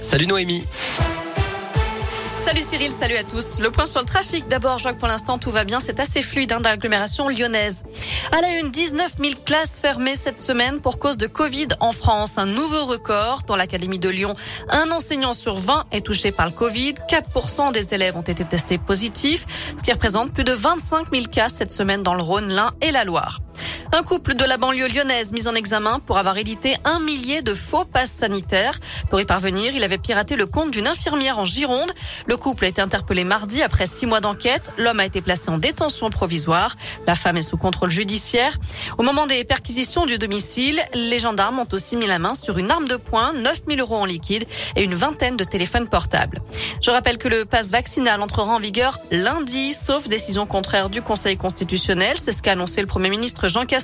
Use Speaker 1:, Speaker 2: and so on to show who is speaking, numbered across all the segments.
Speaker 1: Salut Noémie.
Speaker 2: Salut Cyril, salut à tous. Le point sur le trafic. D'abord, que pour l'instant tout va bien. C'est assez fluide hein, dans l'agglomération lyonnaise. À la une, 19 000 classes fermées cette semaine pour cause de Covid en France. Un nouveau record. Dans l'Académie de Lyon, un enseignant sur 20 est touché par le Covid. 4% des élèves ont été testés positifs, ce qui représente plus de 25 000 cas cette semaine dans le Rhône, l'Ain et la Loire. Un couple de la banlieue lyonnaise mis en examen pour avoir édité un millier de faux passes sanitaires. Pour y parvenir, il avait piraté le compte d'une infirmière en Gironde. Le couple a été interpellé mardi après six mois d'enquête. L'homme a été placé en détention provisoire. La femme est sous contrôle judiciaire. Au moment des perquisitions du domicile, les gendarmes ont aussi mis la main sur une arme de poing, 9000 euros en liquide et une vingtaine de téléphones portables. Je rappelle que le passe vaccinal entrera en vigueur lundi, sauf décision contraire du Conseil constitutionnel. C'est ce qu'a annoncé le Premier ministre Jean Castex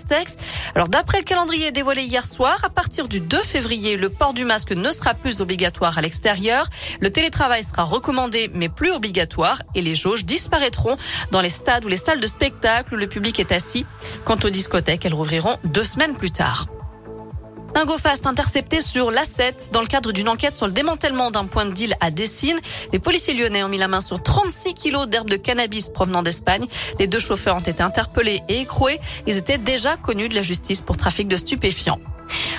Speaker 2: alors d'après le calendrier dévoilé hier soir, à partir du 2 février, le port du masque ne sera plus obligatoire à l'extérieur. Le télétravail sera recommandé mais plus obligatoire et les jauges disparaîtront dans les stades ou les salles de spectacle où le public est assis. Quant aux discothèques, elles rouvriront deux semaines plus tard. Un go-fast intercepté sur l'A7 dans le cadre d'une enquête sur le démantèlement d'un point de deal à Dessine. Les policiers lyonnais ont mis la main sur 36 kilos d'herbe de cannabis provenant d'Espagne. Les deux chauffeurs ont été interpellés et écroués. Ils étaient déjà connus de la justice pour trafic de stupéfiants.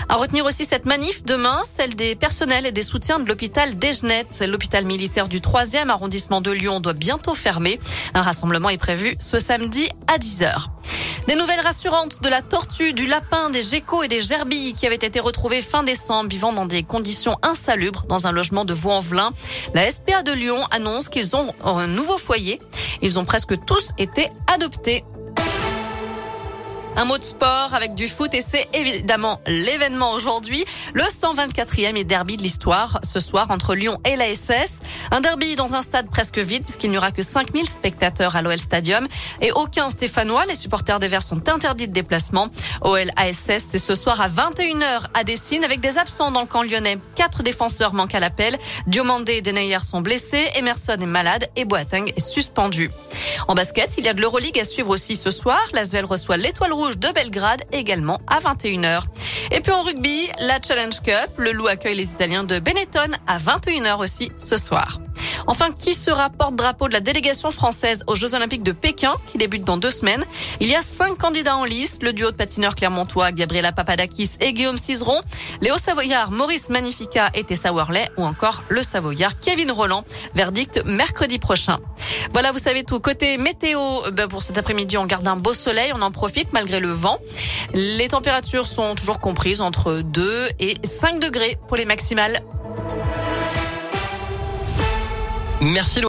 Speaker 2: À retenir aussi cette manif demain, celle des personnels et des soutiens de l'hôpital Desgenettes. L'hôpital militaire du 3e arrondissement de Lyon doit bientôt fermer. Un rassemblement est prévu ce samedi à 10h. Des nouvelles rassurantes de la tortue, du lapin, des geckos et des gerbilles qui avaient été retrouvés fin décembre vivant dans des conditions insalubres dans un logement de Vaux-en-Velin. La SPA de Lyon annonce qu'ils ont un nouveau foyer. Ils ont presque tous été adoptés. Un mot de sport avec du foot et c'est évidemment l'événement aujourd'hui. Le 124e et derby de l'histoire ce soir entre Lyon et la SS. Un derby dans un stade presque vide puisqu'il n'y aura que 5000 spectateurs à l'OL Stadium et aucun Stéphanois. Les supporters des Verts sont interdits de déplacement. OL ASS, c'est ce soir à 21h à Dessine avec des absents dans le camp lyonnais. Quatre défenseurs manquent à l'appel. Diomandé et Denayer sont blessés. Emerson est malade et Boateng est suspendu. En basket, il y a de l'Euroleague à suivre aussi ce soir. L'Asvel reçoit l'étoile rouge de Belgrade également à 21h. Et puis en rugby, la Challenge Cup, le Loup accueille les Italiens de Benetton à 21h aussi ce soir. Enfin, qui sera porte-drapeau de la délégation française aux Jeux Olympiques de Pékin, qui débutent dans deux semaines? Il y a cinq candidats en lice, le duo de patineurs clermontois Gabriela Papadakis et Guillaume Cizeron, Léo Savoyard, Maurice Magnifica et Tessa Worley, ou encore le Savoyard Kevin Roland. Verdict mercredi prochain. Voilà, vous savez tout. Côté météo, ben pour cet après-midi, on garde un beau soleil, on en profite malgré le vent. Les températures sont toujours comprises entre 2 et 5 degrés pour les maximales.
Speaker 1: Merci.